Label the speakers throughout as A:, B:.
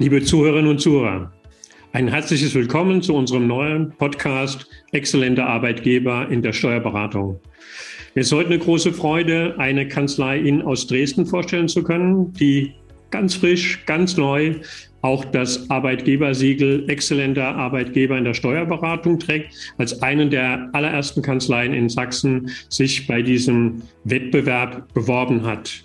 A: Liebe Zuhörerinnen und Zuhörer, ein herzliches Willkommen zu unserem neuen Podcast Exzellente Arbeitgeber in der Steuerberatung. Es ist heute eine große Freude, eine Kanzlei Ihnen aus Dresden vorstellen zu können, die ganz frisch, ganz neu auch das Arbeitgebersiegel exzellenter Arbeitgeber in der Steuerberatung trägt, als einen der allerersten Kanzleien in Sachsen sich bei diesem Wettbewerb beworben hat.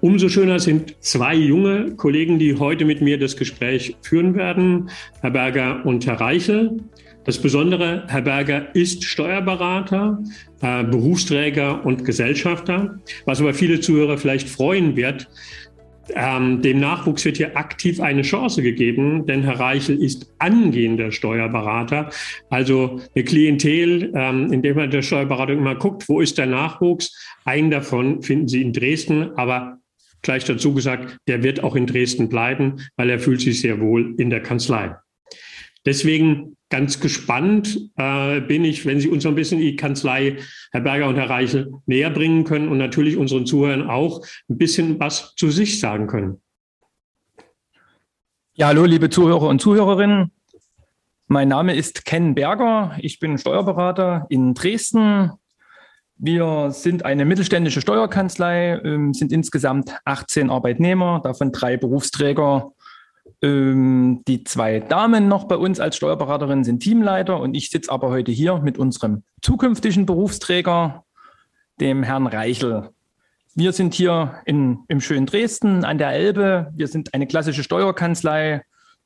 A: Umso schöner sind zwei junge Kollegen, die heute mit mir das Gespräch führen werden, Herr Berger und Herr Reichel. Das Besondere, Herr Berger ist Steuerberater, äh, Berufsträger und Gesellschafter, was aber viele Zuhörer vielleicht freuen wird. Ähm, dem Nachwuchs wird hier aktiv eine Chance gegeben, denn Herr Reichel ist angehender Steuerberater. Also eine Klientel, ähm, in der man der Steuerberatung immer guckt, wo ist der Nachwuchs? Einen davon finden Sie in Dresden, aber Gleich dazu gesagt, der wird auch in Dresden bleiben, weil er fühlt sich sehr wohl in der Kanzlei. Deswegen ganz gespannt äh, bin ich, wenn Sie uns noch ein bisschen die Kanzlei, Herr Berger und Herr Reichel, näher bringen können und natürlich unseren Zuhörern auch ein bisschen was zu sich sagen können.
B: Ja, hallo, liebe Zuhörer und Zuhörerinnen. Mein Name ist Ken Berger. Ich bin Steuerberater in Dresden, wir sind eine mittelständische Steuerkanzlei, ähm, sind insgesamt 18 Arbeitnehmer, davon drei Berufsträger. Ähm, die zwei Damen noch bei uns als Steuerberaterin sind Teamleiter und ich sitze aber heute hier mit unserem zukünftigen Berufsträger, dem Herrn Reichel. Wir sind hier in, im schönen Dresden an der Elbe. Wir sind eine klassische Steuerkanzlei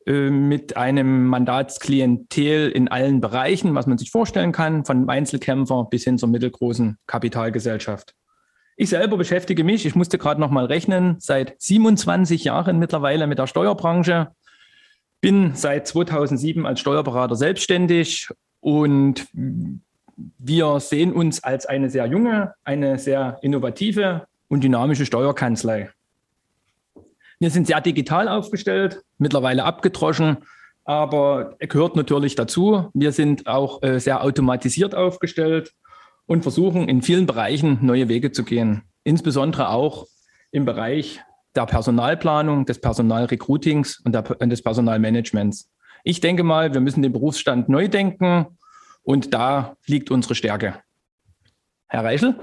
B: mit einem Mandatsklientel in allen Bereichen, was man sich vorstellen kann, von Einzelkämpfer bis hin zur mittelgroßen Kapitalgesellschaft. Ich selber beschäftige mich, ich musste gerade noch mal rechnen, seit 27 Jahren mittlerweile mit der Steuerbranche, bin seit 2007 als Steuerberater selbstständig und wir sehen uns als eine sehr junge, eine sehr innovative und dynamische Steuerkanzlei. Wir sind sehr digital aufgestellt, mittlerweile abgedroschen, aber er gehört natürlich dazu. Wir sind auch äh, sehr automatisiert aufgestellt und versuchen in vielen Bereichen neue Wege zu gehen. Insbesondere auch im Bereich der Personalplanung, des Personalrecruitings und, und des Personalmanagements. Ich denke mal, wir müssen den Berufsstand neu denken und da liegt unsere Stärke. Herr Reichel?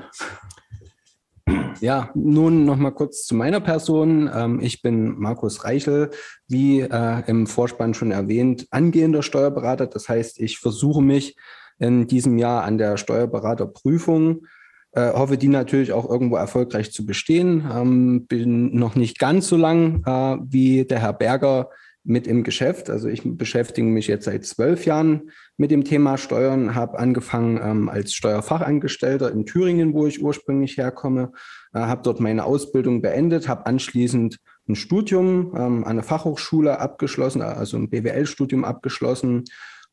C: Ja, nun noch mal kurz zu meiner Person. Ähm, ich bin Markus Reichel, wie äh, im Vorspann schon erwähnt, angehender Steuerberater. Das heißt, ich versuche mich in diesem Jahr an der Steuerberaterprüfung, äh, hoffe die natürlich auch irgendwo erfolgreich zu bestehen. Ähm, bin noch nicht ganz so lang äh, wie der Herr Berger mit im Geschäft. Also ich beschäftige mich jetzt seit zwölf Jahren mit dem Thema Steuern, habe angefangen ähm, als Steuerfachangestellter in Thüringen, wo ich ursprünglich herkomme, äh, habe dort meine Ausbildung beendet, habe anschließend ein Studium ähm, an der Fachhochschule abgeschlossen, also ein BWL-Studium abgeschlossen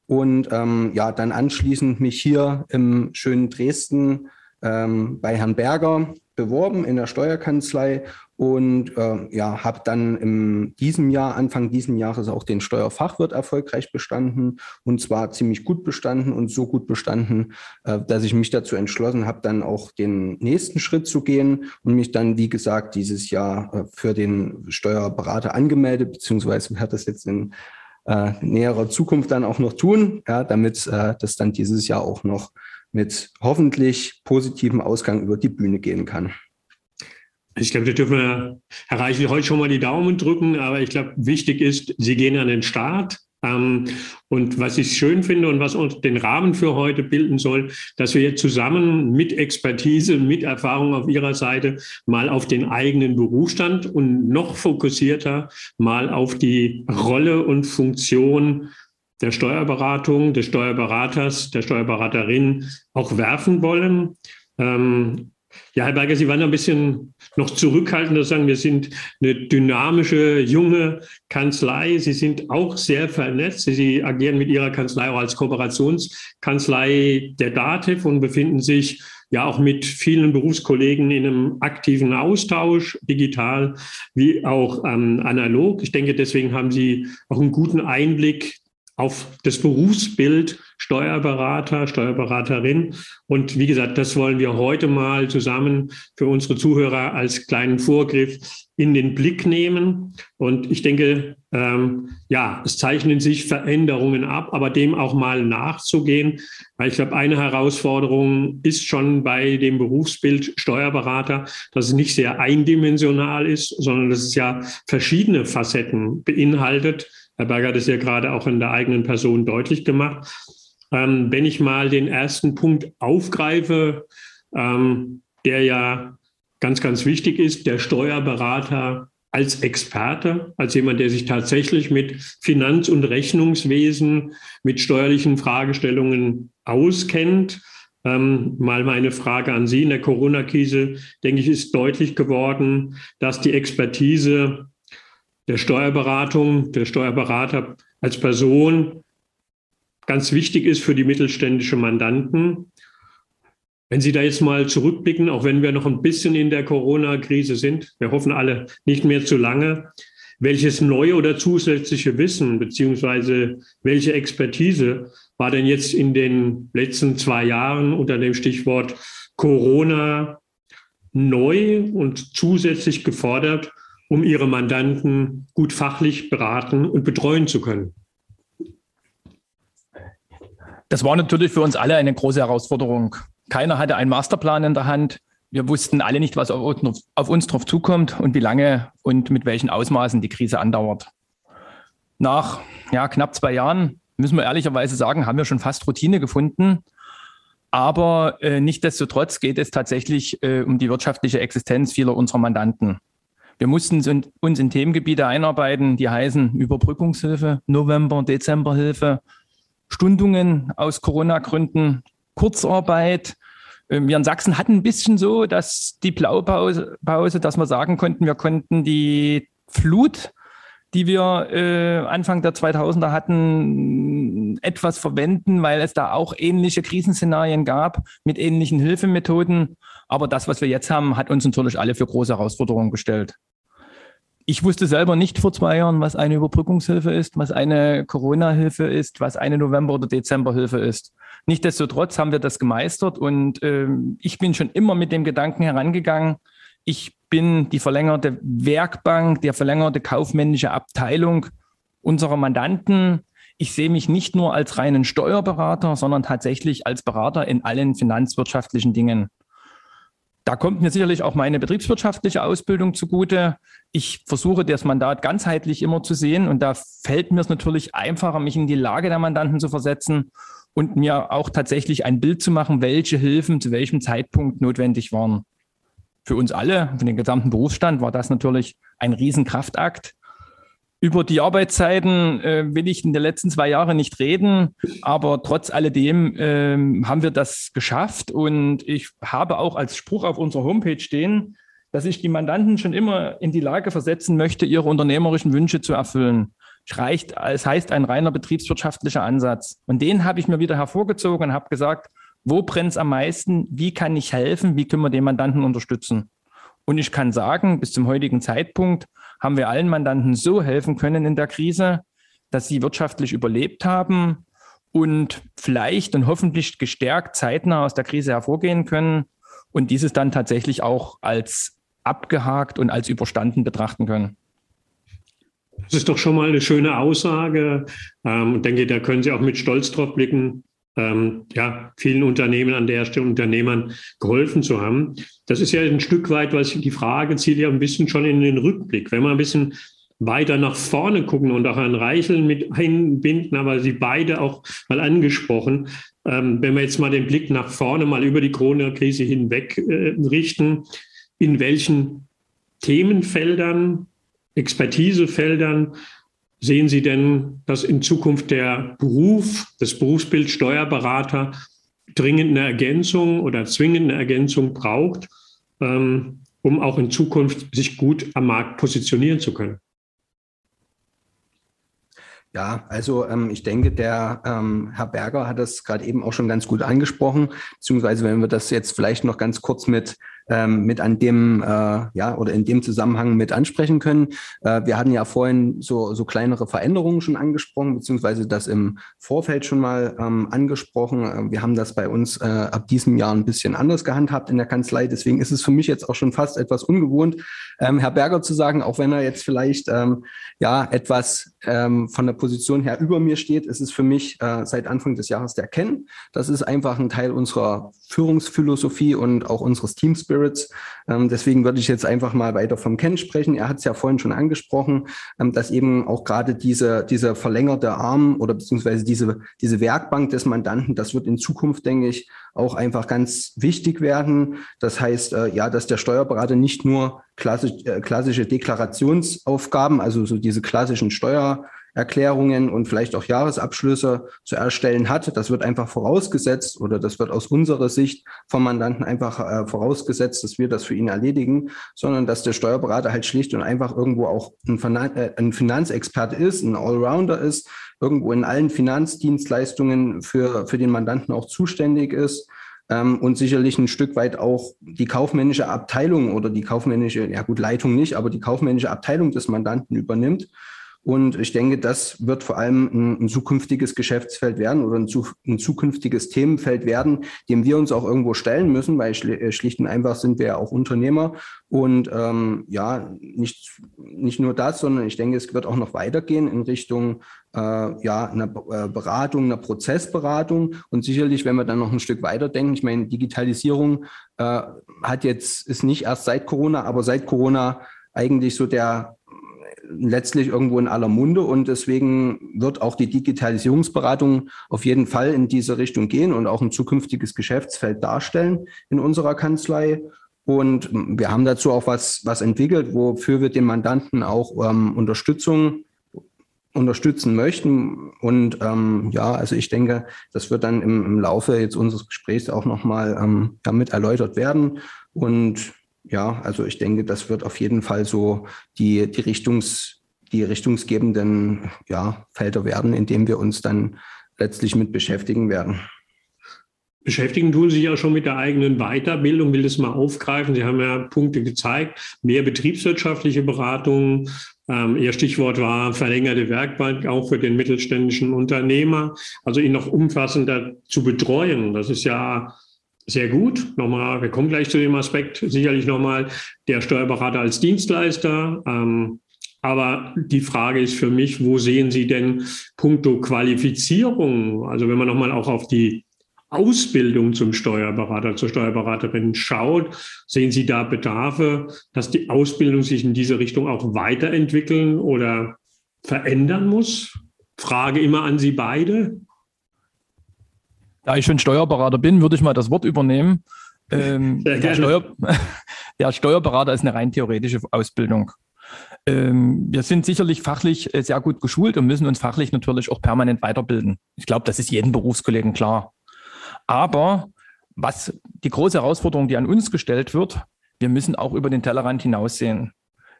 C: und ähm, ja, dann anschließend mich hier im schönen Dresden ähm, bei Herrn Berger beworben in der Steuerkanzlei und äh, ja, habe dann in diesem Jahr, Anfang diesen Jahres auch den Steuerfachwirt erfolgreich bestanden und zwar ziemlich gut bestanden und so gut bestanden, äh, dass ich mich dazu entschlossen habe, dann auch den nächsten Schritt zu gehen und mich dann, wie gesagt, dieses Jahr äh, für den Steuerberater angemeldet, beziehungsweise werde das jetzt in äh, näherer Zukunft dann auch noch tun, ja, damit äh, das dann dieses Jahr auch noch mit hoffentlich positivem Ausgang über die Bühne gehen kann.
A: Ich glaube, da dürfen wir Herr Reichel heute schon mal die Daumen drücken, aber ich glaube, wichtig ist, Sie gehen an den Start. Ähm, und was ich schön finde und was uns den Rahmen für heute bilden soll, dass wir jetzt zusammen mit Expertise, mit Erfahrung auf Ihrer Seite mal auf den eigenen Berufsstand und noch fokussierter mal auf die Rolle und Funktion der Steuerberatung, des Steuerberaters, der Steuerberaterin auch werfen wollen. Ähm, ja, Herr Berger, Sie waren ein bisschen noch zurückhaltender, sagen, wir sind eine dynamische, junge Kanzlei. Sie sind auch sehr vernetzt. Sie agieren mit Ihrer Kanzlei auch als Kooperationskanzlei der DATEV und befinden sich ja auch mit vielen Berufskollegen in einem aktiven Austausch, digital wie auch ähm, analog. Ich denke, deswegen haben Sie auch einen guten Einblick auf das Berufsbild Steuerberater, Steuerberaterin. Und wie gesagt, das wollen wir heute mal zusammen für unsere Zuhörer als kleinen Vorgriff in den Blick nehmen. Und ich denke, ähm, ja, es zeichnen sich Veränderungen ab, aber dem auch mal nachzugehen. Weil ich glaube, eine Herausforderung ist schon bei dem Berufsbild Steuerberater, dass es nicht sehr eindimensional ist, sondern dass es ja verschiedene Facetten beinhaltet Herr Berger hat es ja gerade auch in der eigenen Person deutlich gemacht. Ähm, wenn ich mal den ersten Punkt aufgreife, ähm, der ja ganz, ganz wichtig ist, der Steuerberater als Experte, als jemand, der sich tatsächlich mit Finanz- und Rechnungswesen, mit steuerlichen Fragestellungen auskennt. Ähm, mal meine Frage an Sie. In der Corona-Krise, denke ich, ist deutlich geworden, dass die Expertise der Steuerberatung, der Steuerberater als Person ganz wichtig ist für die mittelständische Mandanten. Wenn Sie da jetzt mal zurückblicken, auch wenn wir noch ein bisschen in der Corona-Krise sind, wir hoffen alle nicht mehr zu lange, welches neue oder zusätzliche Wissen beziehungsweise welche Expertise war denn jetzt in den letzten zwei Jahren unter dem Stichwort Corona neu und zusätzlich gefordert, um ihre Mandanten gut fachlich beraten und betreuen zu können?
B: Das war natürlich für uns alle eine große Herausforderung. Keiner hatte einen Masterplan in der Hand. Wir wussten alle nicht, was auf uns drauf zukommt und wie lange und mit welchen Ausmaßen die Krise andauert. Nach ja, knapp zwei Jahren, müssen wir ehrlicherweise sagen, haben wir schon fast Routine gefunden. Aber äh, nichtdestotrotz geht es tatsächlich äh, um die wirtschaftliche Existenz vieler unserer Mandanten. Wir mussten uns in Themengebiete einarbeiten, die heißen Überbrückungshilfe, November, Dezemberhilfe, Stundungen aus Corona-Gründen, Kurzarbeit. Ähm, wir in Sachsen hatten ein bisschen so, dass die Blaupause, dass wir sagen konnten, wir konnten die Flut, die wir äh, Anfang der 2000er hatten, etwas verwenden, weil es da auch ähnliche Krisenszenarien gab mit ähnlichen Hilfemethoden. Aber das, was wir jetzt haben, hat uns natürlich alle für große Herausforderungen gestellt. Ich wusste selber nicht vor zwei Jahren, was eine Überbrückungshilfe ist, was eine Corona-Hilfe ist, was eine November- oder Dezemberhilfe ist. Nichtsdestotrotz haben wir das gemeistert und äh, ich bin schon immer mit dem Gedanken herangegangen, ich bin die verlängerte Werkbank, der verlängerte kaufmännische Abteilung unserer Mandanten. Ich sehe mich nicht nur als reinen Steuerberater, sondern tatsächlich als Berater in allen finanzwirtschaftlichen Dingen. Da kommt mir sicherlich auch meine betriebswirtschaftliche Ausbildung zugute. Ich versuche das Mandat ganzheitlich immer zu sehen und da fällt mir es natürlich einfacher, mich in die Lage der Mandanten zu versetzen und mir auch tatsächlich ein Bild zu machen, welche Hilfen zu welchem Zeitpunkt notwendig waren. Für uns alle, für den gesamten Berufsstand, war das natürlich ein Riesenkraftakt. Über die Arbeitszeiten äh, will ich in den letzten zwei Jahren nicht reden, aber trotz alledem äh, haben wir das geschafft und ich habe auch als Spruch auf unserer Homepage stehen, dass ich die Mandanten schon immer in die Lage versetzen möchte, ihre unternehmerischen Wünsche zu erfüllen. Reicht, es heißt ein reiner betriebswirtschaftlicher Ansatz. Und den habe ich mir wieder hervorgezogen und habe gesagt, wo brennt es am meisten? Wie kann ich helfen? Wie können wir den Mandanten unterstützen? Und ich kann sagen, bis zum heutigen Zeitpunkt haben wir allen Mandanten so helfen können in der Krise, dass sie wirtschaftlich überlebt haben und vielleicht und hoffentlich gestärkt zeitnah aus der Krise hervorgehen können und dieses dann tatsächlich auch als abgehakt und als überstanden betrachten können.
A: Das ist doch schon mal eine schöne Aussage. Ähm, ich denke, da können Sie auch mit Stolz drauf blicken, ähm, ja, vielen Unternehmen an der Stelle, Unternehmern geholfen zu haben. Das ist ja ein Stück weit, was die Frage zielt ja ein bisschen schon in den Rückblick. Wenn wir ein bisschen weiter nach vorne gucken und auch Herrn Reichel mit einbinden, aber Sie beide auch mal angesprochen. Ähm, wenn wir jetzt mal den Blick nach vorne, mal über die Corona-Krise hinweg äh, richten, in welchen Themenfeldern, Expertisefeldern sehen Sie denn, dass in Zukunft der Beruf, das Berufsbild Steuerberater dringend eine Ergänzung oder zwingend eine Ergänzung braucht, ähm, um auch in Zukunft sich gut am Markt positionieren zu können?
C: Ja, also ähm, ich denke, der ähm, Herr Berger hat das gerade eben auch schon ganz gut angesprochen, beziehungsweise wenn wir das jetzt vielleicht noch ganz kurz mit ähm, mit an dem, äh, ja, oder in dem Zusammenhang mit ansprechen können. Äh, wir hatten ja vorhin so, so kleinere Veränderungen schon angesprochen, beziehungsweise das im Vorfeld schon mal ähm, angesprochen. Äh, wir haben das bei uns äh, ab diesem Jahr ein bisschen anders gehandhabt in der Kanzlei. Deswegen ist es für mich jetzt auch schon fast etwas ungewohnt, ähm, Herr Berger zu sagen, auch wenn er jetzt vielleicht ähm, ja etwas ähm, von der Position her über mir steht, ist es für mich äh, seit Anfang des Jahres der Ken. Das ist einfach ein Teil unserer Führungsphilosophie und auch unseres Team Spirits. Ähm, deswegen würde ich jetzt einfach mal weiter vom Ken sprechen. Er hat es ja vorhin schon angesprochen, ähm, dass eben auch gerade diese, diese verlängerte Arm oder beziehungsweise diese, diese Werkbank des Mandanten, das wird in Zukunft, denke ich, auch einfach ganz wichtig werden. Das heißt, äh, ja, dass der Steuerberater nicht nur klassisch, äh, klassische Deklarationsaufgaben, also so diese klassischen Steuererklärungen und vielleicht auch Jahresabschlüsse zu erstellen hat. Das wird einfach vorausgesetzt oder das wird aus unserer Sicht vom Mandanten einfach äh, vorausgesetzt, dass wir das für ihn erledigen, sondern dass der Steuerberater halt schlicht und einfach irgendwo auch ein, äh, ein Finanzexperte ist, ein Allrounder ist, irgendwo in allen Finanzdienstleistungen für, für den Mandanten auch zuständig ist ähm, und sicherlich ein Stück weit auch die kaufmännische Abteilung oder die kaufmännische, ja gut, Leitung nicht, aber die kaufmännische Abteilung des Mandanten übernimmt. Und ich denke, das wird vor allem ein, ein zukünftiges Geschäftsfeld werden oder ein, ein, zukünftiges Themenfeld werden, dem wir uns auch irgendwo stellen müssen, weil äh, schlicht und einfach sind wir ja auch Unternehmer. Und ähm, ja, nicht, nicht nur das, sondern ich denke, es wird auch noch weitergehen in Richtung äh, ja, einer äh, Beratung, einer Prozessberatung. Und sicherlich, wenn wir dann noch ein Stück weiter denken, ich meine, Digitalisierung äh, hat jetzt, ist nicht erst seit Corona, aber seit Corona eigentlich so der letztlich irgendwo in aller Munde und deswegen wird auch die Digitalisierungsberatung auf jeden Fall in diese Richtung gehen und auch ein zukünftiges Geschäftsfeld darstellen in unserer Kanzlei. Und wir haben dazu auch was, was entwickelt, wofür wir den Mandanten auch ähm, Unterstützung unterstützen möchten. Und ähm, ja, also ich denke, das wird dann im, im Laufe jetzt unseres Gesprächs auch nochmal ähm, damit erläutert werden. Und ja, also ich denke, das wird auf jeden Fall so die, die, Richtungs, die richtungsgebenden ja, Felder werden, in denen wir uns dann letztlich mit beschäftigen werden.
A: Beschäftigen tun sich ja schon mit der eigenen Weiterbildung, will das mal aufgreifen. Sie haben ja Punkte gezeigt, mehr betriebswirtschaftliche Beratung. Ähm, Ihr Stichwort war verlängerte Werkbank auch für den mittelständischen Unternehmer, also ihn noch umfassender zu betreuen. Das ist ja sehr gut. Nochmal, wir kommen gleich zu dem Aspekt, sicherlich nochmal der Steuerberater als Dienstleister. Ähm, aber die Frage ist für mich, wo sehen Sie denn puncto Qualifizierung? Also wenn man nochmal auch auf die Ausbildung zum Steuerberater, zur Steuerberaterin schaut, sehen Sie da Bedarfe, dass die Ausbildung sich in diese Richtung auch weiterentwickeln oder verändern muss? Frage immer an Sie beide.
B: Da ich schon Steuerberater bin, würde ich mal das Wort übernehmen. Ähm, der, Steuer, der, Steuerberater ist eine rein theoretische Ausbildung. Ähm, wir sind sicherlich fachlich äh, sehr gut geschult und müssen uns fachlich natürlich auch permanent weiterbilden. Ich glaube, das ist jedem Berufskollegen klar. Aber was die große Herausforderung, die an uns gestellt wird, wir müssen auch über den Tellerrand hinaussehen.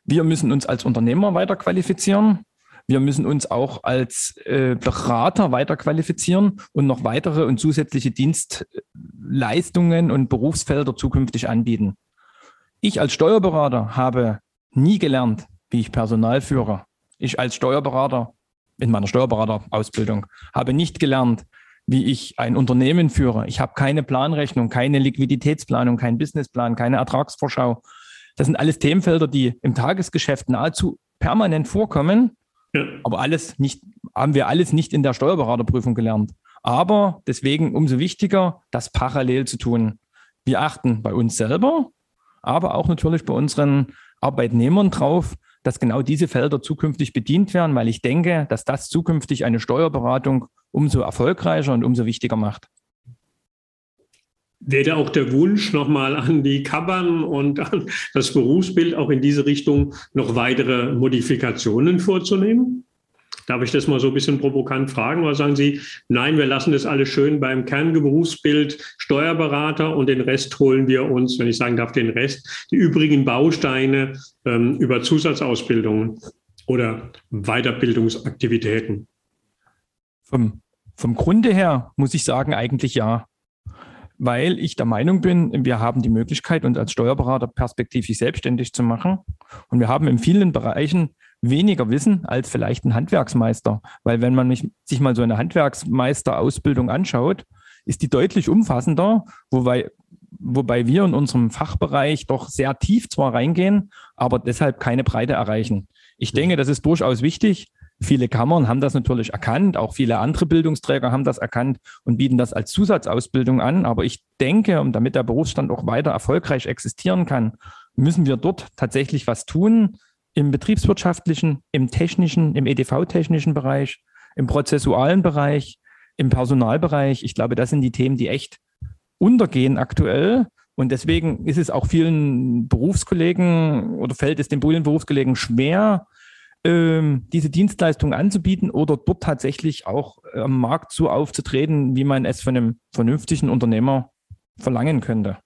B: Wir müssen uns als Unternehmer weiter qualifizieren. Wir müssen uns auch als äh, Berater weiter qualifizieren und noch weitere und zusätzliche Dienstleistungen und Berufsfelder zukünftig anbieten. Ich als Steuerberater habe nie gelernt, wie ich Personal führe. Ich als Steuerberater in meiner Steuerberaterausbildung habe nicht gelernt, wie ich ein Unternehmen führe. Ich habe keine Planrechnung, keine Liquiditätsplanung, keinen Businessplan, keine Ertragsvorschau. Das sind alles Themenfelder, die im Tagesgeschäft nahezu permanent vorkommen ja. Aber alles nicht, haben wir alles nicht in der Steuerberaterprüfung gelernt. Aber deswegen umso wichtiger, das parallel zu tun. Wir achten bei uns selber, aber auch natürlich bei unseren Arbeitnehmern drauf, dass genau diese Felder zukünftig bedient werden, weil ich denke, dass das zukünftig eine Steuerberatung umso erfolgreicher und umso wichtiger macht.
A: Wäre auch der Wunsch nochmal an die Kammern und an das Berufsbild auch in diese Richtung noch weitere Modifikationen vorzunehmen? Darf ich das mal so ein bisschen provokant fragen? Oder sagen Sie, nein, wir lassen das alles schön beim Kernberufsbild Steuerberater und den Rest holen wir uns, wenn ich sagen darf, den Rest, die übrigen Bausteine ähm, über Zusatzausbildungen oder Weiterbildungsaktivitäten?
B: Vom, vom Grunde her muss ich sagen, eigentlich ja. Weil ich der Meinung bin, wir haben die Möglichkeit, uns als Steuerberater perspektivisch selbstständig zu machen. Und wir haben in vielen Bereichen weniger Wissen als vielleicht ein Handwerksmeister. Weil wenn man sich mal so eine Handwerksmeisterausbildung anschaut, ist die deutlich umfassender, wobei, wobei wir in unserem Fachbereich doch sehr tief zwar reingehen, aber deshalb keine Breite erreichen. Ich denke, das ist durchaus wichtig. Viele Kammern haben das natürlich erkannt, auch viele andere Bildungsträger haben das erkannt und bieten das als Zusatzausbildung an. Aber ich denke, um damit der Berufsstand auch weiter erfolgreich existieren kann, müssen wir dort tatsächlich was tun im betriebswirtschaftlichen, im technischen, im EDV-technischen Bereich, im prozessualen Bereich, im Personalbereich. Ich glaube, das sind die Themen, die echt untergehen aktuell. Und deswegen ist es auch vielen Berufskollegen oder fällt es den Berufskollegen schwer, ähm, diese Dienstleistung anzubieten oder dort tatsächlich auch am Markt so aufzutreten, wie man es von einem vernünftigen Unternehmer verlangen könnte.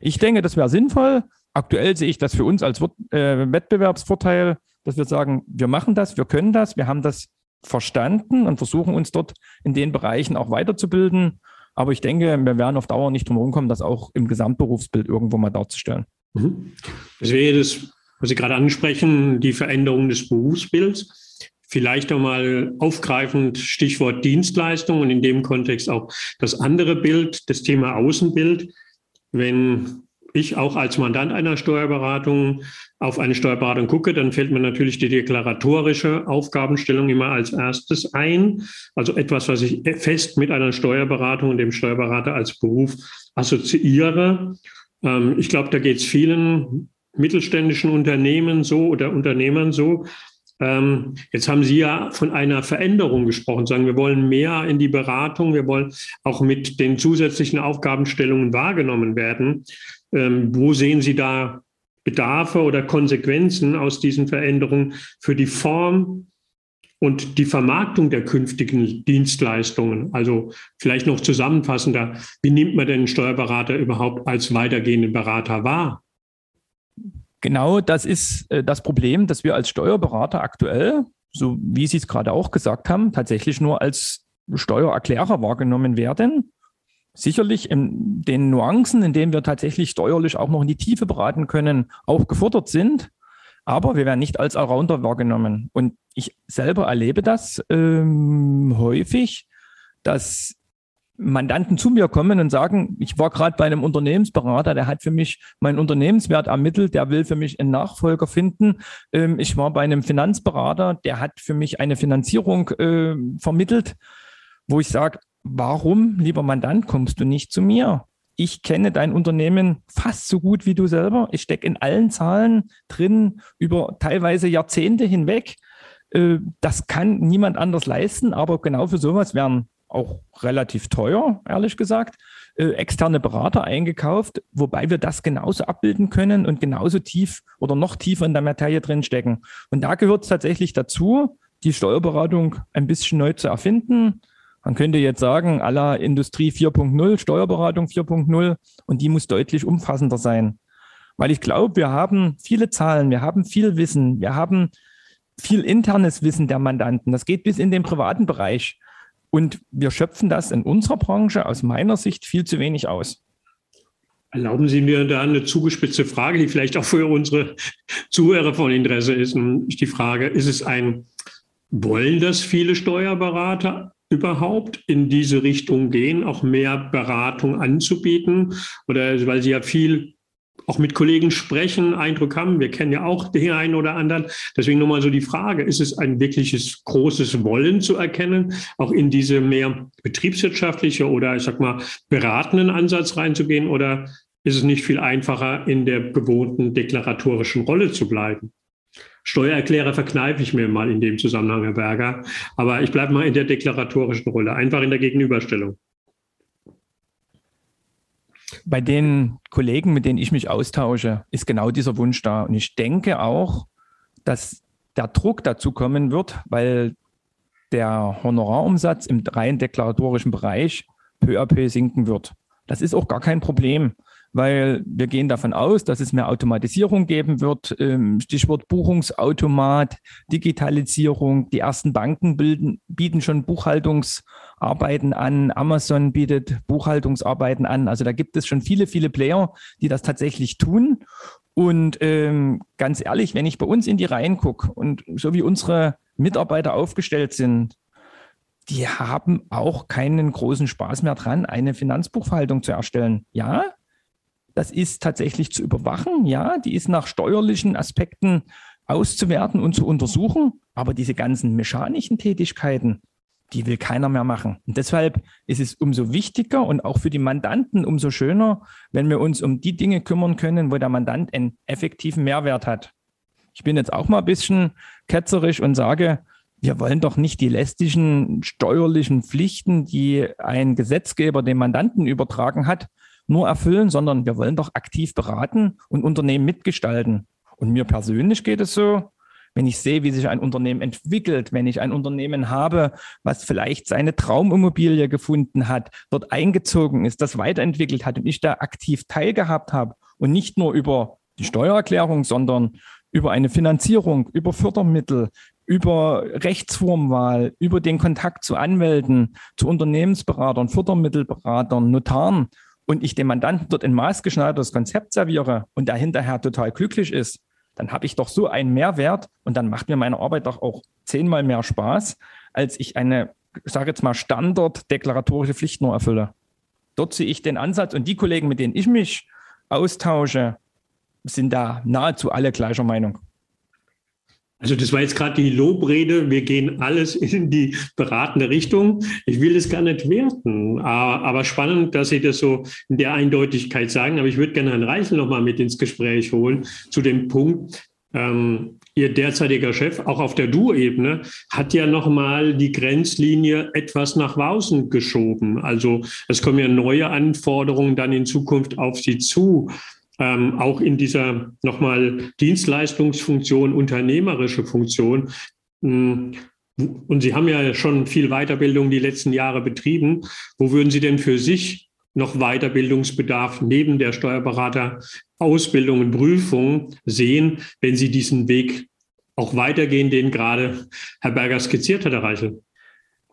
B: Ich denke, das wäre sinnvoll. Aktuell sehe ich das für uns als äh, Wettbewerbsvorteil, dass wir sagen, wir machen das, wir können das, wir haben das verstanden und versuchen uns dort in den Bereichen auch weiterzubilden. Aber ich denke, wir werden auf Dauer nicht drum herum kommen, das auch im Gesamtberufsbild irgendwo mal darzustellen.
A: Mhm. Das wäre das, was Sie gerade ansprechen, die Veränderung des Berufsbilds. Vielleicht nochmal aufgreifend Stichwort Dienstleistung und in dem Kontext auch das andere Bild, das Thema Außenbild. Wenn ich auch als Mandant einer Steuerberatung auf eine Steuerberatung gucke, dann fällt mir natürlich die deklaratorische Aufgabenstellung immer als erstes ein. Also etwas, was ich fest mit einer Steuerberatung und dem Steuerberater als Beruf assoziiere. Ähm, ich glaube, da geht es vielen mittelständischen Unternehmen so oder Unternehmern so. Ähm, jetzt haben Sie ja von einer Veränderung gesprochen, sagen, wir wollen mehr in die Beratung, wir wollen auch mit den zusätzlichen Aufgabenstellungen wahrgenommen werden. Ähm, wo sehen Sie da Bedarfe oder Konsequenzen aus diesen Veränderungen für die Form und die Vermarktung der künftigen Dienstleistungen? Also vielleicht noch zusammenfassender, wie nimmt man denn einen Steuerberater überhaupt als weitergehenden Berater wahr?
B: Genau, das ist äh, das Problem, dass wir als Steuerberater aktuell, so wie Sie es gerade auch gesagt haben, tatsächlich nur als Steuererklärer wahrgenommen werden sicherlich in den Nuancen, in denen wir tatsächlich steuerlich auch noch in die Tiefe beraten können, auch gefordert sind. Aber wir werden nicht als Allrounder wahrgenommen. Und ich selber erlebe das ähm, häufig, dass Mandanten zu mir kommen und sagen, ich war gerade bei einem Unternehmensberater, der hat für mich meinen Unternehmenswert ermittelt, der will für mich einen Nachfolger finden. Ähm, ich war bei einem Finanzberater, der hat für mich eine Finanzierung äh, vermittelt, wo ich sage, warum, lieber Mandant, kommst du nicht zu mir? Ich kenne dein Unternehmen fast so gut wie du selber. Ich stecke in allen Zahlen drin über teilweise Jahrzehnte hinweg. Äh, das kann niemand anders leisten, aber genau für sowas werden auch relativ teuer, ehrlich gesagt, äh, externe Berater eingekauft, wobei wir das genauso abbilden können und genauso tief oder noch tiefer in der Materie drinstecken. Und da gehört es tatsächlich dazu, die Steuerberatung ein bisschen neu zu erfinden, man könnte jetzt sagen, aller Industrie 4.0, Steuerberatung 4.0 und die muss deutlich umfassender sein. Weil ich glaube, wir haben viele Zahlen, wir haben viel Wissen, wir haben viel internes Wissen der Mandanten. Das geht bis in den privaten Bereich. Und wir schöpfen das in unserer Branche aus meiner Sicht viel zu wenig aus.
A: Erlauben Sie mir da eine zugespitzte Frage, die vielleicht auch für unsere Zuhörer von Interesse ist. Und die Frage, ist es ein, wollen das viele Steuerberater? überhaupt in diese Richtung gehen, auch mehr Beratung anzubieten? Oder weil Sie ja viel auch mit Kollegen sprechen, Eindruck haben, wir kennen ja auch den einen oder anderen. Deswegen nochmal so die Frage, ist es ein wirkliches großes Wollen zu erkennen, auch in diese mehr betriebswirtschaftliche oder ich sag mal beratenden Ansatz reinzugehen? Oder ist es nicht viel einfacher, in der gewohnten deklaratorischen Rolle zu bleiben? Steuererklärer verkneife ich mir mal in dem Zusammenhang, Herr Berger. Aber ich bleibe mal in der deklaratorischen Rolle, einfach in der Gegenüberstellung.
B: Bei den Kollegen, mit denen ich mich austausche, ist genau dieser Wunsch da. Und ich denke auch, dass der Druck dazu kommen wird, weil der Honorarumsatz im rein deklaratorischen Bereich peu à peu sinken wird. Das ist auch gar kein Problem weil wir gehen davon aus, dass es mehr Automatisierung geben wird. Ähm, Stichwort Buchungsautomat, Digitalisierung. Die ersten Banken bilden, bieten schon Buchhaltungsarbeiten an. Amazon bietet Buchhaltungsarbeiten an. Also da gibt es schon viele, viele Player, die das tatsächlich tun. Und ähm, ganz ehrlich, wenn ich bei uns in die Reihen gucke und so wie unsere Mitarbeiter aufgestellt sind, die haben auch keinen großen Spaß mehr dran, eine Finanzbuchhaltung zu erstellen. Ja, das ist tatsächlich zu überwachen. Ja, die ist nach steuerlichen Aspekten auszuwerten und zu untersuchen. Aber diese ganzen mechanischen Tätigkeiten, die will keiner mehr machen. Und deshalb ist es umso wichtiger und auch für die Mandanten umso schöner, wenn wir uns um die Dinge kümmern können, wo der Mandant einen effektiven Mehrwert hat. Ich bin jetzt auch mal ein bisschen ketzerisch und sage, wir wollen doch nicht die lästigen steuerlichen Pflichten, die ein Gesetzgeber dem Mandanten übertragen hat, nur erfüllen, sondern wir wollen doch aktiv beraten und Unternehmen mitgestalten. Und mir persönlich geht es so, wenn ich sehe, wie sich ein Unternehmen entwickelt, wenn ich ein Unternehmen habe, was vielleicht seine Traumimmobilie gefunden hat, dort eingezogen ist, das weiterentwickelt hat und ich da aktiv teilgehabt habe und nicht nur über die Steuererklärung, sondern über eine Finanzierung, über Fördermittel, über Rechtsformwahl, über den Kontakt zu Anwälten, zu Unternehmensberatern, Fördermittelberatern, Notaren und ich dem Mandanten dort ein maßgeschneidertes Konzept serviere und der hinterher total glücklich ist, dann habe ich doch so einen Mehrwert und dann macht mir meine Arbeit doch auch zehnmal mehr Spaß, als ich eine, sage jetzt mal, standarddeklaratorische Pflicht nur erfülle. Dort sehe ich den Ansatz und die Kollegen, mit denen ich mich austausche, sind da nahezu alle gleicher Meinung.
A: Also das war jetzt gerade die Lobrede. Wir gehen alles in die beratende Richtung. Ich will das gar nicht werten, aber spannend, dass Sie das so in der Eindeutigkeit sagen. Aber ich würde gerne Herrn Reichel noch mal mit ins Gespräch holen zu dem Punkt. Ähm, Ihr derzeitiger Chef, auch auf der Du-Ebene, hat ja noch mal die Grenzlinie etwas nach außen geschoben. Also es kommen ja neue Anforderungen dann in Zukunft auf Sie zu ähm, auch in dieser nochmal Dienstleistungsfunktion, unternehmerische Funktion. Mm, und Sie haben ja schon viel Weiterbildung die letzten Jahre betrieben. Wo würden Sie denn für sich noch Weiterbildungsbedarf neben der Steuerberater Ausbildung und Prüfung sehen, wenn Sie diesen Weg auch weitergehen, den gerade Herr Berger skizziert hat, Herr Reichel?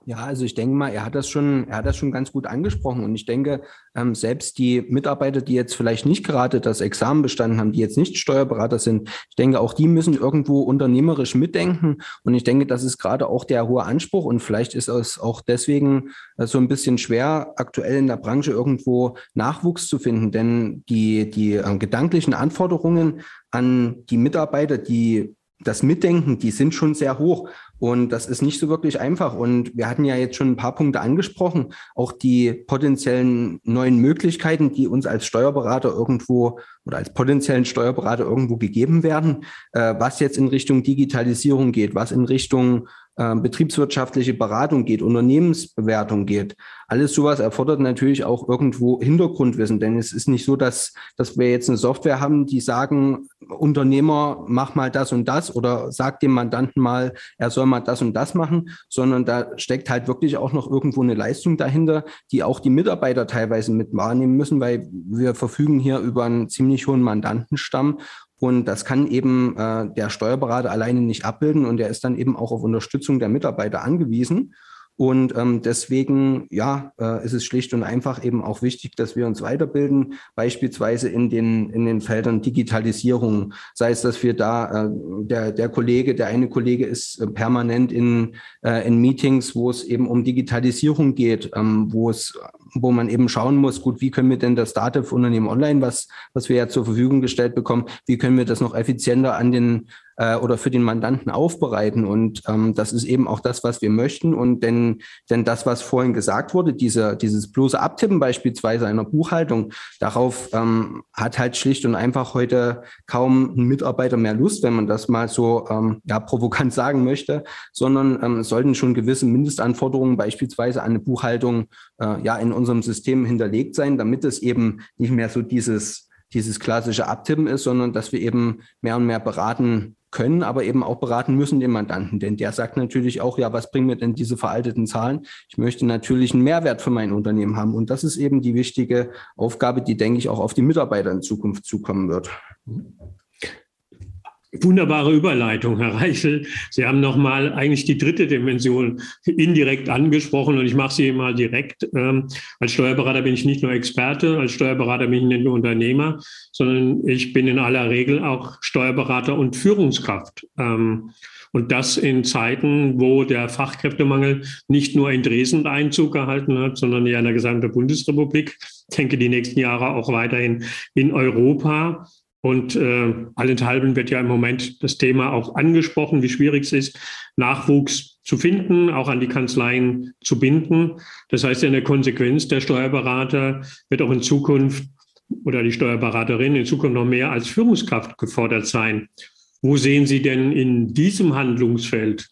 C: Ja, also ich denke mal, er hat das schon, er hat das schon ganz gut angesprochen. Und ich denke, ähm, selbst die Mitarbeiter, die jetzt vielleicht nicht gerade das Examen bestanden haben, die jetzt nicht Steuerberater sind, ich denke, auch die müssen irgendwo unternehmerisch mitdenken. Und ich denke, das ist gerade auch der hohe Anspruch. Und vielleicht ist es auch deswegen äh, so ein bisschen schwer, aktuell in der Branche irgendwo Nachwuchs zu finden. Denn die, die äh, gedanklichen Anforderungen an die Mitarbeiter, die das Mitdenken, die sind schon sehr hoch. Und das ist nicht so wirklich einfach. Und wir hatten ja jetzt schon ein paar Punkte angesprochen, auch die potenziellen neuen Möglichkeiten, die uns als Steuerberater irgendwo oder als potenziellen Steuerberater irgendwo gegeben werden, äh, was jetzt in Richtung Digitalisierung geht, was in Richtung äh, betriebswirtschaftliche Beratung geht, Unternehmensbewertung geht. Alles sowas erfordert natürlich auch irgendwo Hintergrundwissen, denn es ist nicht so, dass, dass wir jetzt eine Software haben, die sagen, Unternehmer, mach mal das und das oder sag dem Mandanten mal, er soll mal das und das machen, sondern da steckt halt wirklich auch noch irgendwo eine Leistung dahinter, die auch die Mitarbeiter teilweise mit wahrnehmen müssen, weil wir verfügen hier über einen ziemlich hohen Mandantenstamm und das kann eben äh, der Steuerberater alleine nicht abbilden und er ist dann eben auch auf Unterstützung der Mitarbeiter angewiesen. Und ähm, deswegen, ja, äh, ist es schlicht und einfach eben auch wichtig, dass wir uns weiterbilden, beispielsweise in den, in den Feldern Digitalisierung. Sei es, dass wir da, äh, der, der Kollege, der eine Kollege ist äh, permanent in, äh, in Meetings, wo es eben um Digitalisierung geht, ähm, wo es wo man eben schauen muss, gut, wie können wir denn das Dativ-Unternehmen online, was, was wir ja zur Verfügung gestellt bekommen, wie können wir das noch effizienter an den äh, oder für den Mandanten aufbereiten. Und ähm, das ist eben auch das, was wir möchten. Und denn, denn das, was vorhin gesagt wurde, diese, dieses bloße Abtippen beispielsweise einer Buchhaltung, darauf ähm, hat halt schlicht und einfach heute kaum ein Mitarbeiter mehr Lust, wenn man das mal so ähm, ja, provokant sagen möchte, sondern ähm, sollten schon gewisse Mindestanforderungen beispielsweise an eine Buchhaltung äh, ja in unserem System hinterlegt sein, damit es eben nicht mehr so dieses dieses klassische Abtippen ist, sondern dass wir eben mehr und mehr beraten können, aber eben auch beraten müssen den Mandanten. Denn der sagt natürlich auch, ja, was bringen mir denn diese veralteten Zahlen? Ich möchte natürlich einen Mehrwert für mein Unternehmen haben. Und das ist eben die wichtige Aufgabe, die, denke ich, auch auf die Mitarbeiter in Zukunft zukommen wird.
A: Wunderbare Überleitung, Herr Reichel. Sie haben nochmal eigentlich die dritte Dimension indirekt angesprochen und ich mache sie mal direkt. Ähm, als Steuerberater bin ich nicht nur Experte, als Steuerberater bin ich nicht nur Unternehmer, sondern ich bin in aller Regel auch Steuerberater und Führungskraft. Ähm, und das in Zeiten, wo der Fachkräftemangel nicht nur in Dresden Einzug gehalten hat, sondern ja in der gesamten Bundesrepublik. Ich denke, die nächsten Jahre auch weiterhin in Europa. Und äh, allenthalben wird ja im Moment das Thema auch angesprochen, wie schwierig es ist, Nachwuchs zu finden, auch an die Kanzleien zu binden. Das heißt, in der Konsequenz, der Steuerberater wird auch in Zukunft oder die Steuerberaterin in Zukunft noch mehr als Führungskraft gefordert sein. Wo sehen Sie denn in diesem Handlungsfeld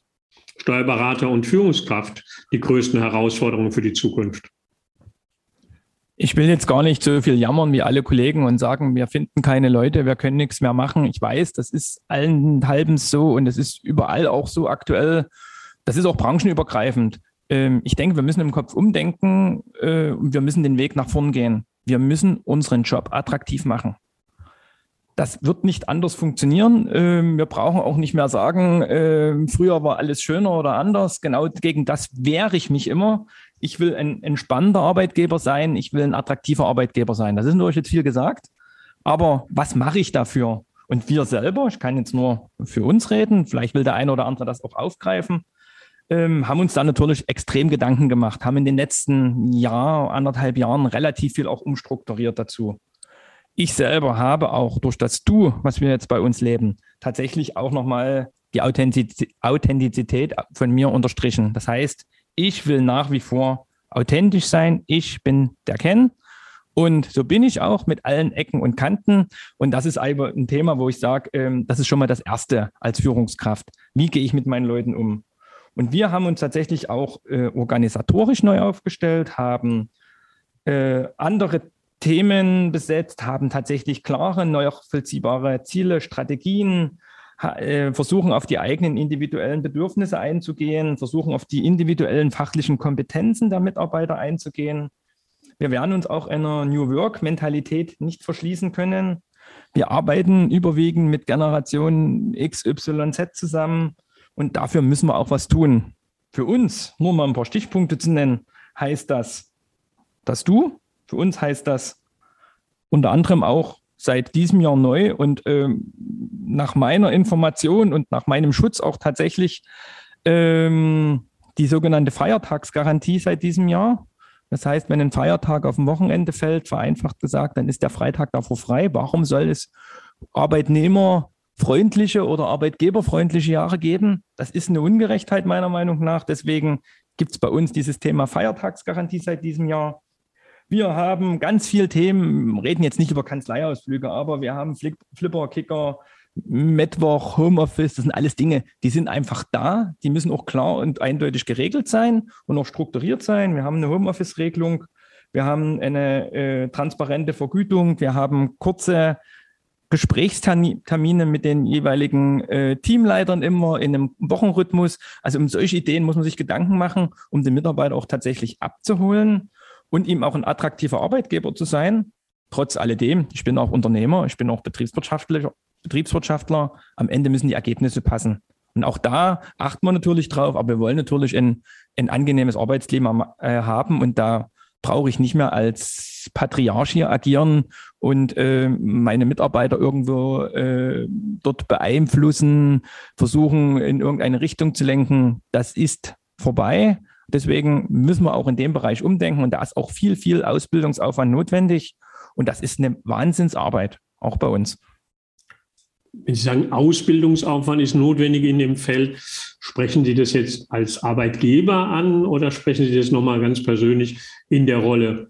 A: Steuerberater und Führungskraft die größten Herausforderungen für die Zukunft?
B: Ich will jetzt gar nicht so viel jammern wie alle Kollegen und sagen, wir finden keine Leute, wir können nichts mehr machen. Ich weiß, das ist allen halben so und es ist überall auch so aktuell. Das ist auch branchenübergreifend. Ähm, ich denke, wir müssen im Kopf umdenken äh, und wir müssen den Weg nach vorn gehen. Wir müssen unseren Job attraktiv machen. Das wird nicht anders funktionieren. Ähm, wir brauchen auch nicht mehr sagen, ähm, früher war alles schöner oder anders. Genau gegen das wehre ich mich immer ich will ein entspannender Arbeitgeber sein, ich will ein attraktiver Arbeitgeber sein. Das ist natürlich jetzt viel gesagt, aber was mache ich dafür? Und wir selber, ich kann jetzt nur für uns reden, vielleicht will der eine oder andere das auch aufgreifen, ähm, haben uns da natürlich extrem Gedanken gemacht, haben in den letzten Jahr, anderthalb Jahren relativ viel auch umstrukturiert dazu. Ich selber habe auch durch das Du, was wir jetzt bei uns leben, tatsächlich auch nochmal die Authentizität von mir unterstrichen. Das heißt, ich will nach wie vor authentisch sein. Ich bin der Ken. Und so bin ich auch mit allen Ecken und Kanten. Und das ist ein Thema, wo ich sage, ähm, das ist schon mal das Erste als Führungskraft. Wie gehe ich mit meinen Leuten um? Und wir haben uns tatsächlich auch äh, organisatorisch neu aufgestellt, haben äh, andere Themen besetzt, haben tatsächlich klare, nachvollziehbare Ziele, Strategien, versuchen auf die eigenen individuellen Bedürfnisse einzugehen, versuchen auf die individuellen fachlichen Kompetenzen der Mitarbeiter einzugehen. Wir werden uns auch einer New Work-Mentalität nicht verschließen können. Wir arbeiten überwiegend mit Generation XYZ zusammen und dafür müssen wir auch was tun. Für uns, nur mal ein paar Stichpunkte zu nennen, heißt das, dass du, für uns heißt das unter anderem auch seit diesem Jahr neu und ähm, nach meiner Information und nach meinem Schutz auch tatsächlich ähm, die sogenannte Feiertagsgarantie seit diesem Jahr. Das heißt, wenn ein Feiertag auf dem Wochenende fällt, vereinfacht gesagt, dann ist der Freitag davor frei. Warum soll es arbeitnehmerfreundliche oder arbeitgeberfreundliche Jahre geben? Das ist eine Ungerechtheit meiner Meinung nach. Deswegen gibt es bei uns dieses Thema Feiertagsgarantie seit diesem Jahr. Wir haben ganz viele Themen, reden jetzt nicht über Kanzleiausflüge, aber wir haben Flip, Flipper, Kicker, Mittwoch, Homeoffice, das sind alles Dinge, die sind einfach da. Die müssen auch klar und eindeutig geregelt sein und auch strukturiert sein. Wir haben eine Homeoffice-Regelung, wir haben eine äh, transparente Vergütung, wir haben kurze Gesprächstermine mit den jeweiligen äh, Teamleitern immer in einem Wochenrhythmus. Also um solche Ideen muss man sich Gedanken machen, um den Mitarbeiter auch tatsächlich abzuholen und ihm auch ein attraktiver Arbeitgeber zu sein. Trotz alledem, ich bin auch Unternehmer, ich bin auch Betriebswirtschaftler, Betriebswirtschaftler. Am Ende müssen die Ergebnisse passen. Und auch da achten wir natürlich drauf, aber wir wollen natürlich ein, ein angenehmes Arbeitsleben äh, haben und da brauche ich nicht mehr als Patriarch hier agieren und äh, meine Mitarbeiter irgendwo äh, dort beeinflussen, versuchen in irgendeine Richtung zu lenken. Das ist vorbei. Deswegen müssen wir auch in dem Bereich umdenken und da ist auch viel, viel Ausbildungsaufwand notwendig und das ist eine Wahnsinnsarbeit, auch bei uns.
A: Wenn Sie sagen, Ausbildungsaufwand ist notwendig in dem Feld, sprechen Sie das jetzt als Arbeitgeber an oder sprechen Sie das nochmal ganz persönlich in der Rolle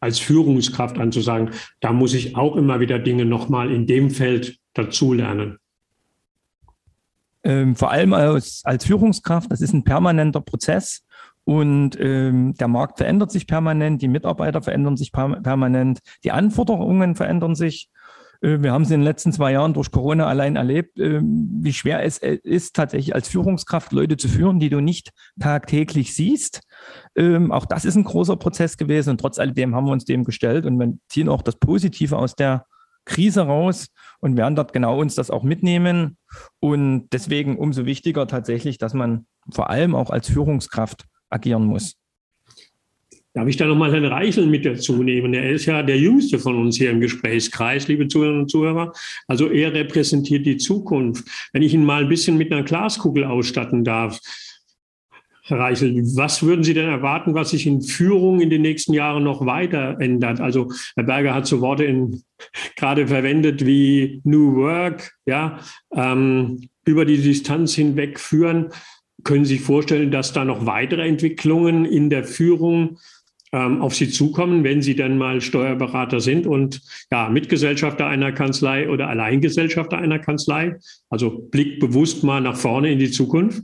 A: als Führungskraft an, zu sagen, da muss ich auch immer wieder Dinge nochmal in dem Feld dazulernen?
B: Ähm, vor allem als, als Führungskraft, das ist ein permanenter Prozess. Und ähm, der Markt verändert sich permanent, die Mitarbeiter verändern sich permanent, die Anforderungen verändern sich. Äh, wir haben es in den letzten zwei Jahren durch Corona allein erlebt, äh, wie schwer es äh, ist, tatsächlich als Führungskraft Leute zu führen, die du nicht tagtäglich siehst. Ähm, auch das ist ein großer Prozess gewesen und trotz alledem haben wir uns dem gestellt und wir ziehen auch das Positive aus der Krise raus und werden dort genau uns das auch mitnehmen. Und deswegen umso wichtiger tatsächlich, dass man vor allem auch als Führungskraft agieren muss.
A: Darf ich da nochmal Herrn Reichel mit dazu nehmen? Er ist ja der jüngste von uns hier im Gesprächskreis, liebe Zuhörerinnen und Zuhörer. Also er repräsentiert die Zukunft. Wenn ich ihn mal ein bisschen mit einer Glaskugel ausstatten darf, Herr Reichel, was würden Sie denn erwarten, was sich in Führung in den nächsten Jahren noch weiter ändert? Also Herr Berger hat so Worte in, gerade verwendet wie New Work, ja, ähm, über die Distanz hinweg führen. Können Sie sich vorstellen, dass da noch weitere Entwicklungen in der Führung ähm, auf Sie zukommen, wenn Sie dann mal Steuerberater sind und ja, Mitgesellschafter einer Kanzlei oder Alleingesellschafter einer Kanzlei? Also Blick bewusst mal nach vorne in die Zukunft.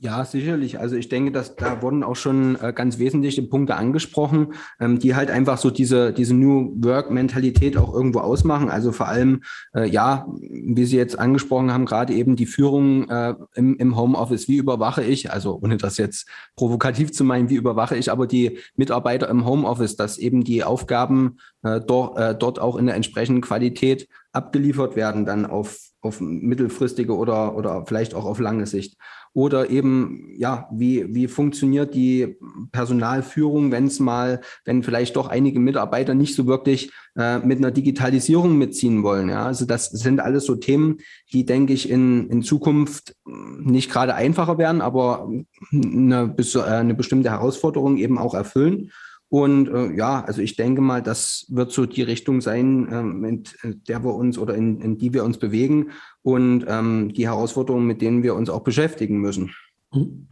C: Ja, sicherlich. Also ich denke, dass da wurden auch schon äh, ganz wesentliche Punkte angesprochen, ähm, die halt einfach so diese, diese New Work-Mentalität auch irgendwo ausmachen. Also vor allem, äh, ja, wie Sie jetzt angesprochen haben, gerade eben die Führung äh, im, im Homeoffice. Wie überwache ich, also ohne das jetzt provokativ zu meinen, wie überwache ich aber die Mitarbeiter im Homeoffice, dass eben die Aufgaben dort, dort auch in der entsprechenden Qualität abgeliefert werden, dann auf, auf mittelfristige oder, oder vielleicht auch auf lange Sicht. Oder eben, ja, wie, wie funktioniert die Personalführung, wenn es mal, wenn vielleicht doch einige Mitarbeiter nicht so wirklich äh, mit einer Digitalisierung mitziehen wollen. Ja, also das sind alles so Themen, die, denke ich, in, in Zukunft nicht gerade einfacher werden, aber eine, äh, eine bestimmte Herausforderung eben auch erfüllen. Und äh, ja, also ich denke mal, das wird so die Richtung sein, ähm, mit der wir uns oder in, in die wir uns bewegen und ähm, die Herausforderungen, mit denen wir uns auch beschäftigen müssen.
A: Mhm.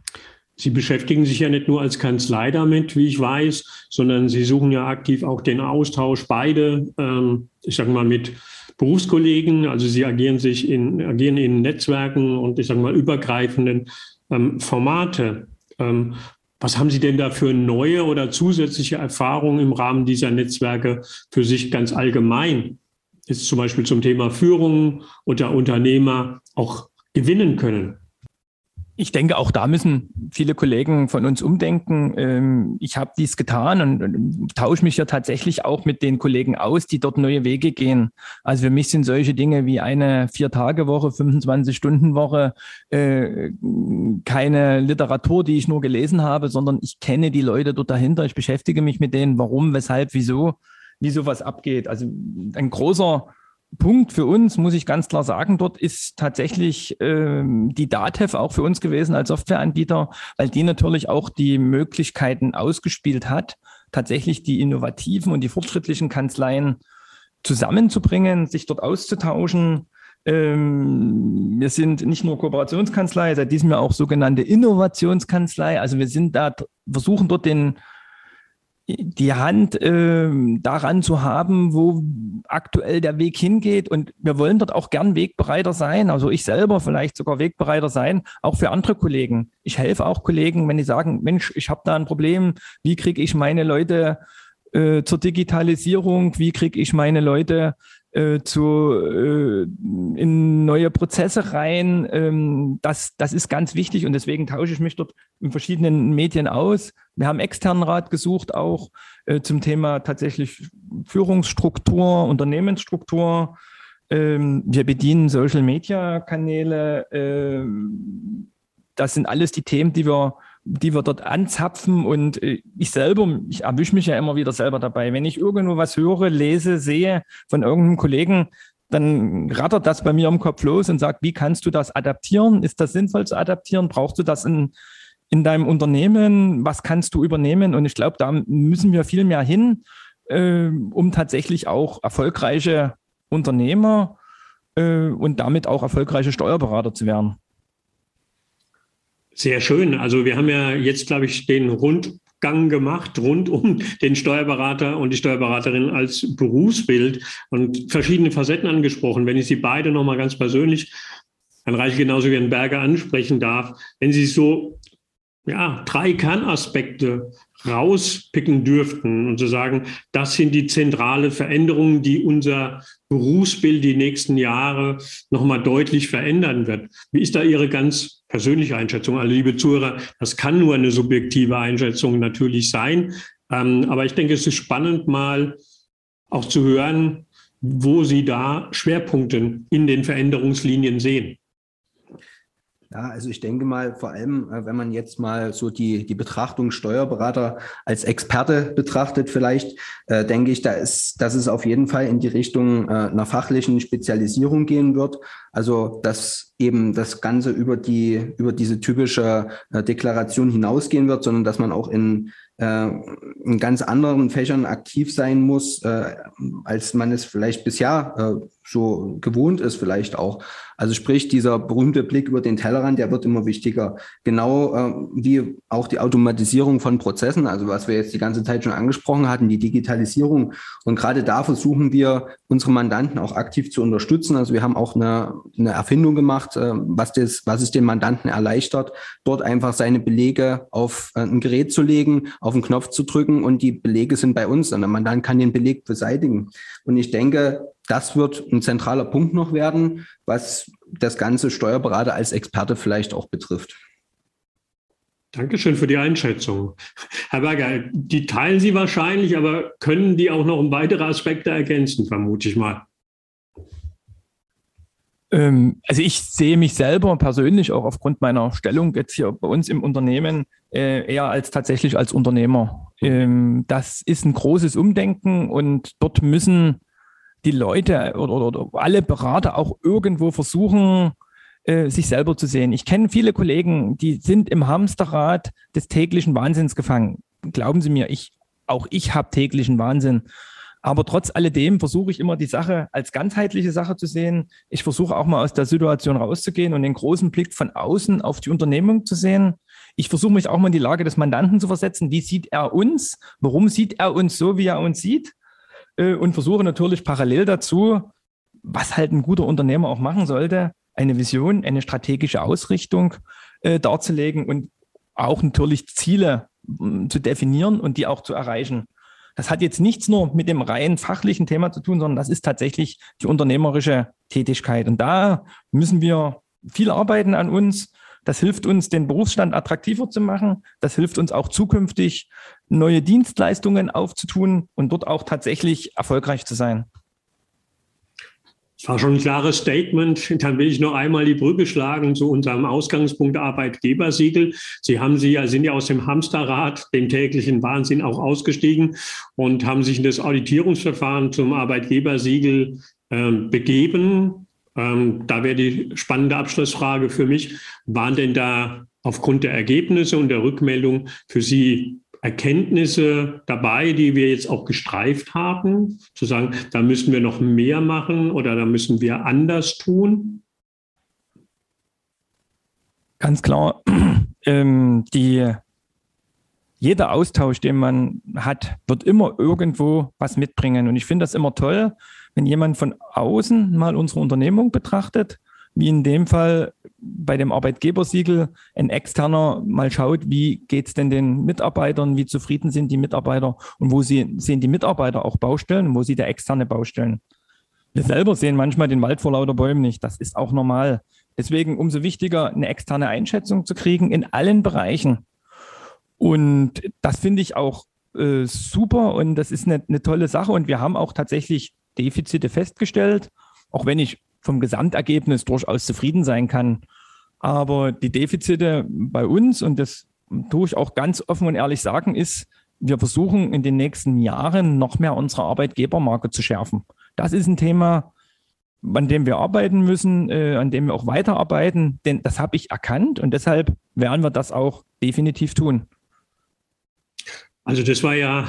A: Sie beschäftigen sich ja nicht nur als Kanzlei damit, wie ich weiß, sondern Sie suchen ja aktiv auch den Austausch beide, ähm, ich sage mal, mit Berufskollegen. Also Sie agieren sich in, agieren in Netzwerken und ich sage mal übergreifenden ähm, Formate. Ähm, was haben Sie denn da für neue oder zusätzliche Erfahrungen im Rahmen dieser Netzwerke für sich ganz allgemein? Ist zum Beispiel zum Thema Führung oder Unternehmer auch gewinnen können?
B: Ich denke, auch da müssen viele Kollegen von uns umdenken. Ähm, ich habe dies getan und tausche mich ja tatsächlich auch mit den Kollegen aus, die dort neue Wege gehen. Also für mich sind solche Dinge wie eine Vier-Tage-Woche, 25-Stunden-Woche äh, keine Literatur, die ich nur gelesen habe, sondern ich kenne die Leute dort dahinter. Ich beschäftige mich mit denen, warum, weshalb, wieso, wie sowas abgeht. Also ein großer Punkt für uns, muss ich ganz klar sagen, dort ist tatsächlich ähm, die DATEV auch für uns gewesen als Softwareanbieter, weil die natürlich auch die Möglichkeiten ausgespielt hat, tatsächlich die innovativen und die fortschrittlichen Kanzleien zusammenzubringen, sich dort auszutauschen. Ähm, wir sind nicht nur Kooperationskanzlei, seit diesem Jahr auch sogenannte Innovationskanzlei. Also wir sind da, versuchen dort den die Hand äh, daran zu haben, wo aktuell der Weg hingeht. Und wir wollen dort auch gern Wegbereiter sein. Also ich selber vielleicht sogar Wegbereiter sein, auch für andere Kollegen. Ich helfe auch Kollegen, wenn die sagen, Mensch, ich habe da ein Problem, wie kriege ich meine Leute äh, zur Digitalisierung, wie kriege ich meine Leute äh, zu, äh, in neue Prozesse rein. Ähm, das, das ist ganz wichtig und deswegen tausche ich mich dort in verschiedenen Medien aus. Wir haben externen Rat gesucht auch äh, zum Thema tatsächlich Führungsstruktur, Unternehmensstruktur. Ähm, wir bedienen Social Media Kanäle. Ähm, das sind alles die Themen, die wir die wir dort anzapfen. Und äh, ich selber, ich erwische mich ja immer wieder selber dabei. Wenn ich irgendwo was höre, lese, sehe von irgendeinem Kollegen, dann rattert das bei mir im Kopf los und sagt, wie kannst du das adaptieren? Ist das sinnvoll zu adaptieren? Brauchst du das in, in deinem Unternehmen? Was kannst du übernehmen? Und ich glaube, da müssen wir viel mehr hin, äh, um tatsächlich auch erfolgreiche Unternehmer äh, und damit auch erfolgreiche Steuerberater zu werden.
A: Sehr schön. Also wir haben ja jetzt, glaube ich, den Rundgang gemacht rund um den Steuerberater und die Steuerberaterin als Berufsbild und verschiedene Facetten angesprochen. Wenn ich Sie beide nochmal ganz persönlich, Herrn Reich genauso wie Herrn Berger ansprechen darf, wenn Sie so ja, drei Kernaspekte rauspicken dürften und zu sagen, das sind die zentralen Veränderungen, die unser Berufsbild die nächsten Jahre nochmal deutlich verändern wird. Wie ist da Ihre ganz persönliche Einschätzung? Also, liebe Zuhörer, das kann nur eine subjektive Einschätzung natürlich sein. Ähm, aber ich denke, es ist spannend, mal auch zu hören, wo Sie da Schwerpunkte in den Veränderungslinien sehen.
C: Ja, also ich denke mal, vor allem, äh, wenn man jetzt mal so die, die Betrachtung Steuerberater als Experte betrachtet, vielleicht, äh, denke ich, da ist, dass es auf jeden Fall in die Richtung äh, einer fachlichen Spezialisierung gehen wird. Also, dass eben das Ganze über die, über diese typische äh, Deklaration hinausgehen wird, sondern dass man auch in in ganz anderen Fächern aktiv sein muss, äh, als man es vielleicht bisher äh, so gewohnt ist, vielleicht auch. Also sprich, dieser berühmte Blick über den Tellerrand, der wird immer wichtiger. Genau äh, wie auch die Automatisierung von Prozessen, also was wir jetzt die ganze Zeit schon angesprochen hatten, die Digitalisierung. Und gerade da versuchen wir, unsere Mandanten auch aktiv zu unterstützen. Also wir haben auch eine, eine Erfindung gemacht, äh, was, das, was es den Mandanten erleichtert, dort einfach seine Belege auf äh, ein Gerät zu legen, auf den Knopf zu drücken und die Belege sind bei uns und der Mandant kann den Beleg beseitigen. Und ich denke, das wird ein zentraler Punkt noch werden, was das ganze Steuerberater als Experte vielleicht auch betrifft.
A: Dankeschön für die Einschätzung. Herr Berger, die teilen Sie wahrscheinlich, aber können die auch noch um weitere Aspekte ergänzen, vermute ich mal.
B: Ähm, also ich sehe mich selber persönlich auch aufgrund meiner Stellung jetzt hier bei uns im Unternehmen äh, eher als tatsächlich als Unternehmer. Ähm, das ist ein großes Umdenken und dort müssen die Leute oder, alle Berater auch irgendwo versuchen, äh, sich selber zu sehen. Ich kenne viele Kollegen, die sind im Hamsterrad des täglichen Wahnsinns gefangen. Glauben Sie mir, ich, auch ich habe täglichen Wahnsinn. Aber trotz alledem versuche ich immer die Sache als ganzheitliche Sache zu sehen. Ich versuche auch mal aus der Situation rauszugehen und den großen Blick von außen auf die Unternehmung zu sehen. Ich versuche mich auch mal in die Lage des Mandanten zu versetzen. Wie sieht er uns? Warum sieht er uns so, wie er uns sieht? Äh, und versuche natürlich parallel dazu, was halt ein guter Unternehmer auch machen sollte, eine Vision, eine strategische Ausrichtung äh, darzulegen und auch natürlich Ziele zu definieren und die auch zu erreichen. Das hat jetzt nichts nur mit dem rein fachlichen Thema zu tun, sondern das ist tatsächlich die unternehmerische Tätigkeit. Und da müssen wir viel arbeiten an uns. Das hilft uns, den Berufsstand attraktiver zu machen. Das hilft uns auch zukünftig, neue Dienstleistungen aufzutun und dort auch tatsächlich erfolgreich zu sein.
A: Das war schon ein klares Statement. Dann will ich noch einmal die Brücke schlagen zu unserem Ausgangspunkt Arbeitgebersiegel. Sie haben Sie ja, sind ja aus dem Hamsterrad, dem täglichen Wahnsinn auch ausgestiegen und haben sich in das Auditierungsverfahren zum Arbeitgebersiegel äh, begeben. Ähm, da wäre die spannende Abschlussfrage für mich. Waren denn da aufgrund der Ergebnisse und der Rückmeldung für Sie Erkenntnisse dabei, die wir jetzt auch gestreift haben, zu sagen, da müssen wir noch mehr machen oder da müssen wir anders tun?
B: Ganz klar, ähm, die, jeder Austausch, den man hat, wird immer irgendwo was mitbringen. Und ich finde das immer toll, wenn jemand von außen mal unsere Unternehmung betrachtet wie in dem Fall bei dem Arbeitgebersiegel ein externer mal schaut, wie geht es denn den Mitarbeitern, wie zufrieden sind die Mitarbeiter und wo sie, sehen die Mitarbeiter auch Baustellen wo sieht der externe Baustellen. Wir selber sehen manchmal den Wald vor lauter Bäumen nicht. Das ist auch normal. Deswegen umso wichtiger, eine externe Einschätzung zu kriegen in allen Bereichen. Und das finde ich auch äh, super und das ist eine, eine tolle Sache. Und wir haben auch tatsächlich Defizite festgestellt, auch wenn ich vom Gesamtergebnis durchaus zufrieden sein kann. Aber die Defizite bei uns, und das tue ich auch ganz offen und ehrlich sagen, ist, wir versuchen in den nächsten Jahren noch mehr unsere Arbeitgebermarke zu schärfen. Das ist ein Thema, an dem wir arbeiten müssen, äh, an dem wir auch weiterarbeiten, denn das habe ich erkannt und deshalb werden wir das auch definitiv tun.
A: Also das war ja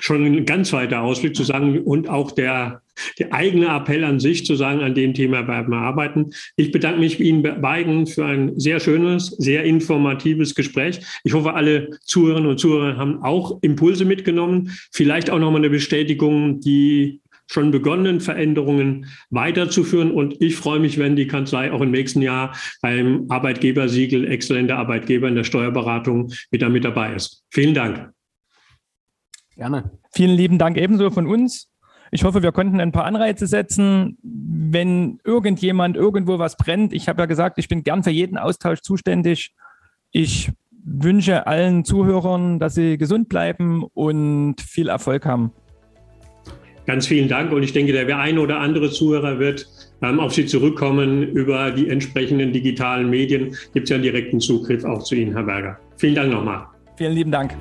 A: schon ein ganz weiter Ausblick zu sagen und auch der, der eigene Appell an sich zu sagen, an dem Thema werden wir arbeiten. Ich bedanke mich Ihnen beiden für ein sehr schönes, sehr informatives Gespräch. Ich hoffe, alle Zuhörerinnen und Zuhörer haben auch Impulse mitgenommen, vielleicht auch nochmal eine Bestätigung, die schon begonnenen Veränderungen weiterzuführen. Und ich freue mich, wenn die Kanzlei auch im nächsten Jahr beim Arbeitgebersiegel Exzellenter Arbeitgeber in der Steuerberatung wieder mit dabei ist. Vielen Dank.
B: Gerne. Vielen lieben Dank ebenso von uns. Ich hoffe, wir konnten ein paar Anreize setzen. Wenn irgendjemand irgendwo was brennt, ich habe ja gesagt, ich bin gern für jeden Austausch zuständig. Ich wünsche allen Zuhörern, dass sie gesund bleiben und viel Erfolg haben.
A: Ganz vielen Dank und ich denke, der eine oder andere Zuhörer wird ähm, auf Sie zurückkommen. Über die entsprechenden digitalen Medien gibt es ja einen direkten Zugriff auch zu Ihnen, Herr Berger. Vielen Dank nochmal.
B: Vielen lieben Dank.